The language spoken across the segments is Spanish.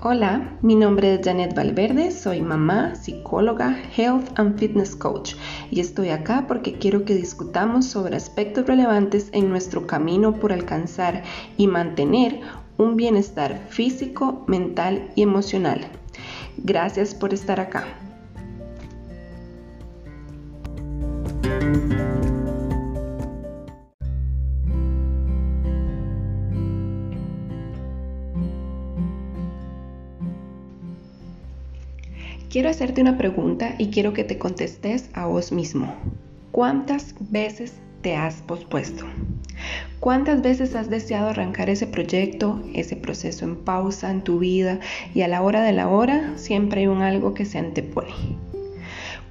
Hola, mi nombre es Janet Valverde, soy mamá, psicóloga, health and fitness coach y estoy acá porque quiero que discutamos sobre aspectos relevantes en nuestro camino por alcanzar y mantener un bienestar físico, mental y emocional. Gracias por estar acá. Quiero hacerte una pregunta y quiero que te contestes a vos mismo. ¿Cuántas veces te has pospuesto? ¿Cuántas veces has deseado arrancar ese proyecto, ese proceso en pausa en tu vida y a la hora de la hora siempre hay un algo que se antepone?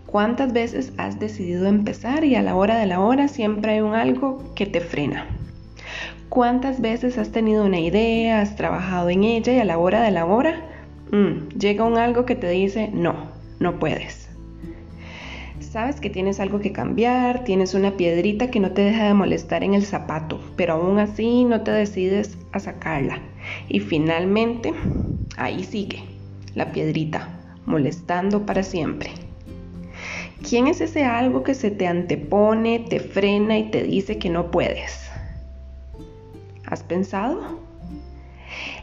¿Cuántas veces has decidido empezar y a la hora de la hora siempre hay un algo que te frena? ¿Cuántas veces has tenido una idea, has trabajado en ella y a la hora de la hora Mm, llega un algo que te dice, no, no puedes. Sabes que tienes algo que cambiar, tienes una piedrita que no te deja de molestar en el zapato, pero aún así no te decides a sacarla. Y finalmente, ahí sigue, la piedrita, molestando para siempre. ¿Quién es ese algo que se te antepone, te frena y te dice que no puedes? ¿Has pensado?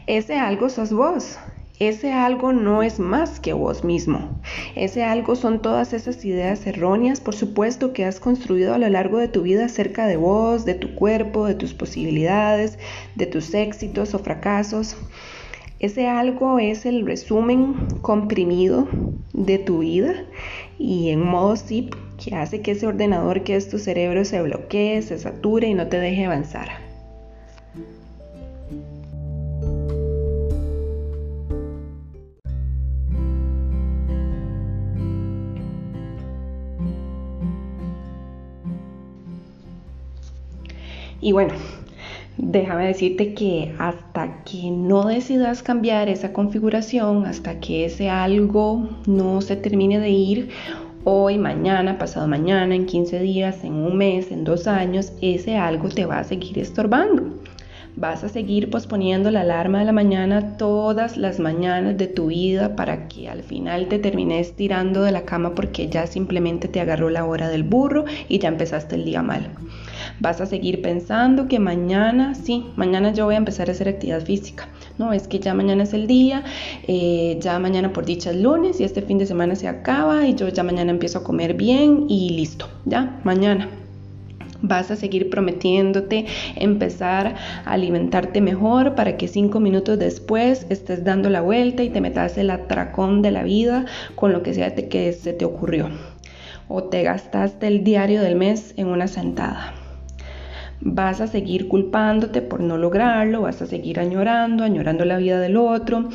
Ese algo sos vos. Ese algo no es más que vos mismo. Ese algo son todas esas ideas erróneas, por supuesto, que has construido a lo largo de tu vida acerca de vos, de tu cuerpo, de tus posibilidades, de tus éxitos o fracasos. Ese algo es el resumen comprimido de tu vida y en modo zip que hace que ese ordenador que es tu cerebro se bloquee, se sature y no te deje avanzar. Y bueno, déjame decirte que hasta que no decidas cambiar esa configuración, hasta que ese algo no se termine de ir, hoy, mañana, pasado mañana, en 15 días, en un mes, en dos años, ese algo te va a seguir estorbando. Vas a seguir posponiendo la alarma de la mañana todas las mañanas de tu vida para que al final te termines tirando de la cama porque ya simplemente te agarró la hora del burro y ya empezaste el día mal. Vas a seguir pensando que mañana, sí, mañana yo voy a empezar a hacer actividad física. No, es que ya mañana es el día, eh, ya mañana por dicha es lunes y este fin de semana se acaba y yo ya mañana empiezo a comer bien y listo, ya, mañana. Vas a seguir prometiéndote empezar a alimentarte mejor para que cinco minutos después estés dando la vuelta y te metas el atracón de la vida con lo que sea que se te ocurrió. O te gastaste el diario del mes en una sentada vas a seguir culpándote por no lograrlo, vas a seguir añorando, añorando la vida del otro,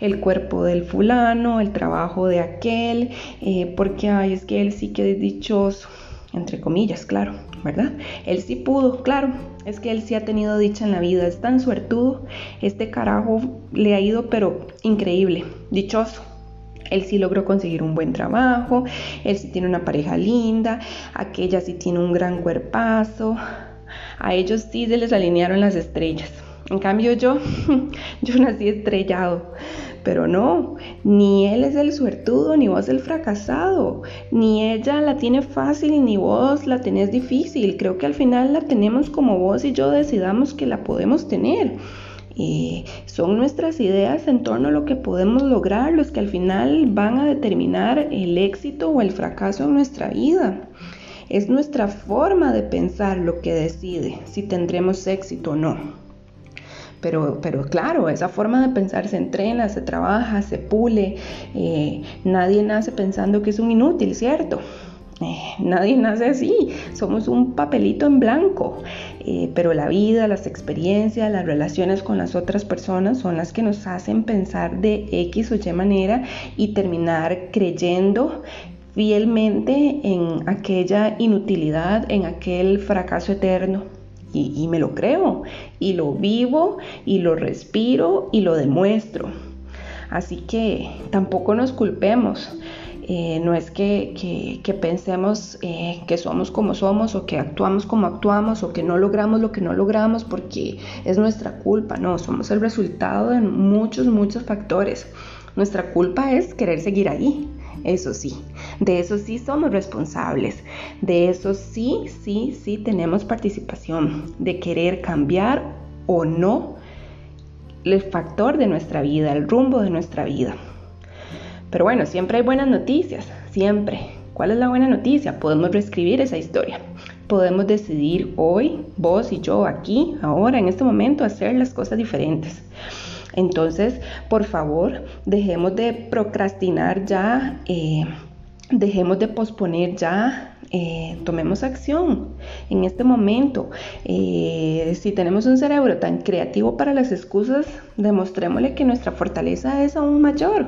el cuerpo del fulano, el trabajo de aquel, eh, porque ay, es que él sí que es dichoso, entre comillas, claro, ¿verdad? Él sí pudo, claro, es que él sí ha tenido dicha en la vida, es tan suertudo, este carajo le ha ido pero increíble, dichoso. Él sí logró conseguir un buen trabajo, él sí tiene una pareja linda, aquella sí tiene un gran cuerpazo, a ellos sí se les alinearon las estrellas. En cambio yo, yo nací estrellado. Pero no, ni él es el suertudo, ni vos el fracasado, ni ella la tiene fácil, ni vos la tenés difícil. Creo que al final la tenemos como vos y yo decidamos que la podemos tener. Eh, son nuestras ideas en torno a lo que podemos lograr los que al final van a determinar el éxito o el fracaso en nuestra vida. Es nuestra forma de pensar lo que decide si tendremos éxito o no. Pero, pero, claro, esa forma de pensar se entrena, se trabaja, se pule. Eh, nadie nace pensando que es un inútil, ¿cierto? Eh, nadie nace así, somos un papelito en blanco. Eh, pero la vida, las experiencias, las relaciones con las otras personas son las que nos hacen pensar de X o Y manera y terminar creyendo fielmente en aquella inutilidad, en aquel fracaso eterno. Y, me lo creo, y lo vivo, y lo respiro, y lo demuestro. Así que tampoco nos culpemos. Eh, no es que, pensemos eh, que somos como somos o que actuamos como actuamos o que no logramos lo que no logramos porque es nuestra culpa, no, somos el resultado de muchos, muchos factores. Nuestra culpa es querer seguir ahí, eso sí, de eso sí somos responsables, de eso sí, sí, sí tenemos participación, de querer cambiar o no el factor de nuestra vida, el rumbo de nuestra vida. Pero bueno, siempre hay buenas noticias, siempre. ¿Cuál es la buena noticia? Podemos reescribir esa historia. Podemos decidir hoy, vos y yo, aquí, ahora, en este momento, hacer las cosas diferentes. Entonces, por favor, dejemos de procrastinar ya, eh, dejemos de posponer ya eh, tomemos acción en este momento. Eh, si tenemos un cerebro tan creativo para las excusas, demostrémosle que nuestra fortaleza es aún mayor.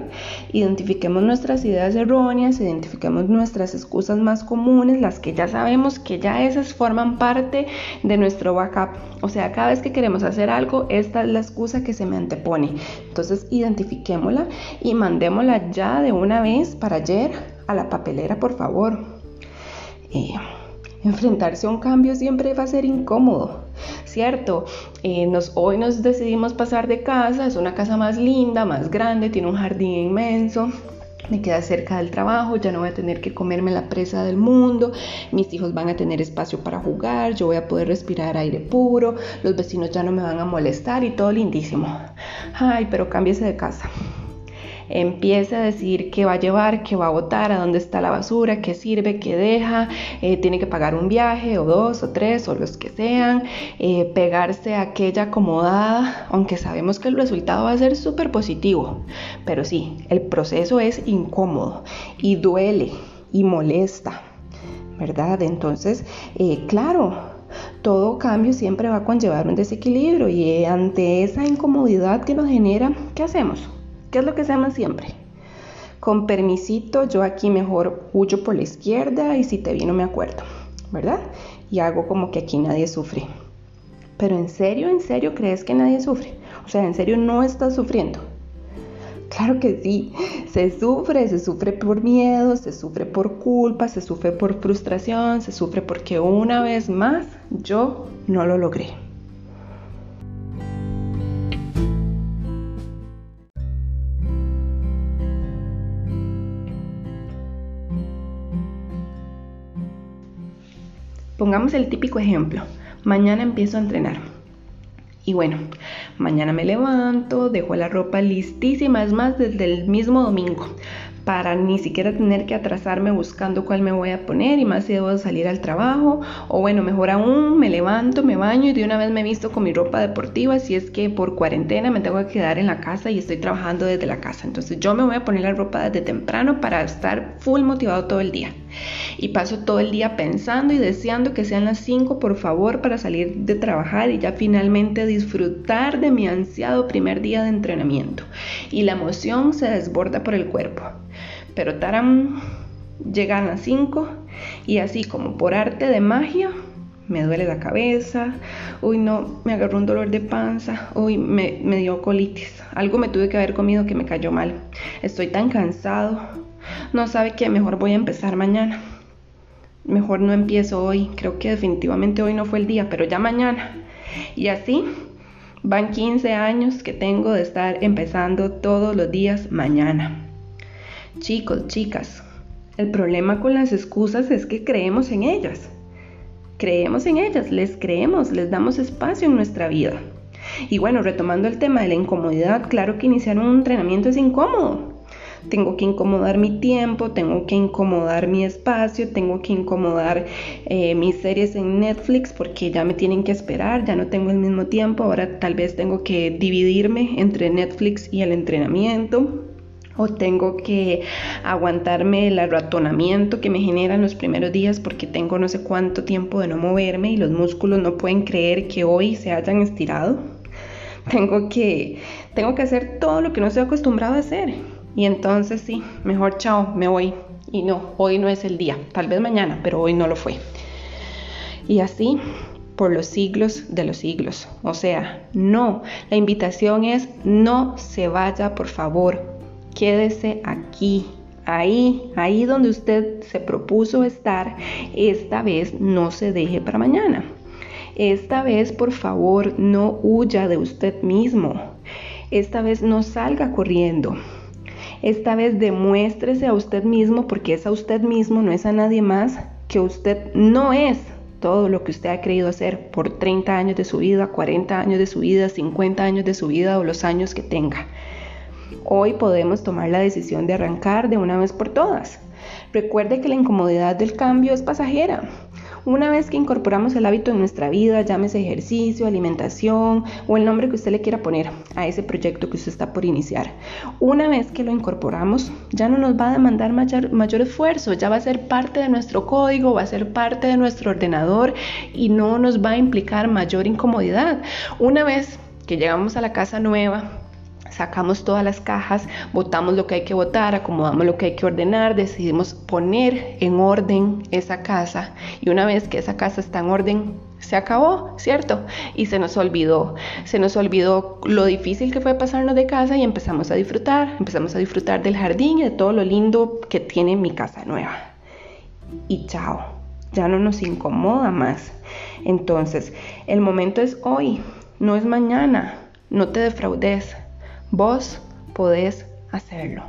Identifiquemos nuestras ideas erróneas, identifiquemos nuestras excusas más comunes, las que ya sabemos que ya esas forman parte de nuestro backup. O sea, cada vez que queremos hacer algo, esta es la excusa que se me antepone. Entonces, identifiquémosla y mandémosla ya de una vez para ayer a la papelera, por favor. Enfrentarse a un cambio siempre va a ser incómodo, ¿cierto? Eh, nos, hoy nos decidimos pasar de casa, es una casa más linda, más grande, tiene un jardín inmenso. Me queda cerca del trabajo, ya no voy a tener que comerme la presa del mundo, mis hijos van a tener espacio para jugar, yo voy a poder respirar aire puro, los vecinos ya no me van a molestar y todo lindísimo. Ay, pero cámbiese de casa empiece a decir qué va a llevar, qué va a botar, a dónde está la basura, qué sirve, qué deja, eh, tiene que pagar un viaje o dos o tres o los que sean, eh, pegarse a aquella acomodada, aunque sabemos que el resultado va a ser súper positivo, pero sí, el proceso es incómodo y duele y molesta, ¿verdad? Entonces, eh, claro, todo cambio siempre va a conllevar un desequilibrio y ante esa incomodidad que nos genera, ¿qué hacemos? ¿Qué es lo que se llama siempre? Con permisito, yo aquí mejor huyo por la izquierda y si te vi no me acuerdo, ¿verdad? Y hago como que aquí nadie sufre. Pero en serio, en serio crees que nadie sufre. O sea, en serio no estás sufriendo. Claro que sí, se sufre, se sufre por miedo, se sufre por culpa, se sufre por frustración, se sufre porque una vez más yo no lo logré. Pongamos el típico ejemplo. Mañana empiezo a entrenar. Y bueno, mañana me levanto, dejo la ropa listísima, es más, desde el mismo domingo para ni siquiera tener que atrasarme buscando cuál me voy a poner y más si debo salir al trabajo o bueno, mejor aún me levanto, me baño y de una vez me visto con mi ropa deportiva si es que por cuarentena me tengo que quedar en la casa y estoy trabajando desde la casa. Entonces yo me voy a poner la ropa desde temprano para estar full motivado todo el día. Y paso todo el día pensando y deseando que sean las 5 por favor para salir de trabajar y ya finalmente disfrutar de mi ansiado primer día de entrenamiento. Y la emoción se desborda por el cuerpo. Pero taram, llegan las 5 y así como por arte de magia, me duele la cabeza, uy no, me agarró un dolor de panza, uy me, dio colitis, algo me tuve que haber comido que me cayó mal, estoy tan cansado, no sabe que mejor voy a empezar mañana, mejor no empiezo hoy, creo que definitivamente hoy no fue el día, pero ya mañana, y así van 15 años que tengo de estar empezando todos los días mañana. Chicos, chicas, el problema con las excusas es que creemos en ellas. Creemos en ellas, les creemos, les damos espacio en nuestra vida. Y bueno, retomando el tema de la incomodidad, claro que iniciar un entrenamiento es incómodo. Tengo que incomodar mi tiempo, tengo que incomodar mi espacio, tengo que incomodar eh, mis series en Netflix porque ya me tienen que esperar, ya no tengo el mismo tiempo, ahora tal vez tengo que dividirme entre Netflix y el entrenamiento o tengo que aguantarme el arratonamiento que me genera en los primeros días porque tengo no sé cuánto tiempo de no moverme y los músculos no pueden creer que hoy se hayan estirado. Tengo que, tengo que hacer todo lo que no estoy acostumbrado a hacer. Y entonces sí, mejor chao, me voy. Y no, hoy no es el día, tal vez mañana, pero hoy no lo fue. Y así por los siglos de los siglos. O sea, no, la invitación es no se vaya, por favor, quédese aquí, ahí, ahí donde usted se propuso estar, esta vez no se deje para mañana. Esta vez, por favor, no huya de usted mismo. Esta vez no salga corriendo. Esta vez demuéstrese a usted mismo porque es a usted mismo, no es a nadie más, que usted no es todo lo que usted ha creído hacer por 30 años de su vida, 40 años de su vida, 50 años de su vida o los años que tenga. Hoy podemos tomar la decisión de arrancar de una vez por todas. Recuerde que la incomodidad del cambio es pasajera. Una vez que incorporamos el hábito en nuestra vida, llámese ejercicio, alimentación o el nombre que usted le quiera poner a ese proyecto que usted está por iniciar, una vez que lo incorporamos, ya no nos va a demandar mayor, mayor esfuerzo, ya va a ser parte de nuestro código, va a ser parte de nuestro ordenador y no nos va a implicar mayor incomodidad. Una vez que llegamos a la casa nueva, sacamos todas las cajas, botamos lo que hay que botar, acomodamos lo que hay que ordenar, decidimos poner en orden esa casa y una vez que esa casa está en orden, se acabó, ¿cierto? Y se nos olvidó, se nos olvidó lo difícil que fue pasarnos de casa y empezamos a disfrutar, empezamos a disfrutar del jardín y de todo lo lindo que tiene mi casa nueva. Y chao, ya no nos incomoda más. Entonces, el momento es hoy, no es mañana, no te defraudes. Vos podés hacerlo.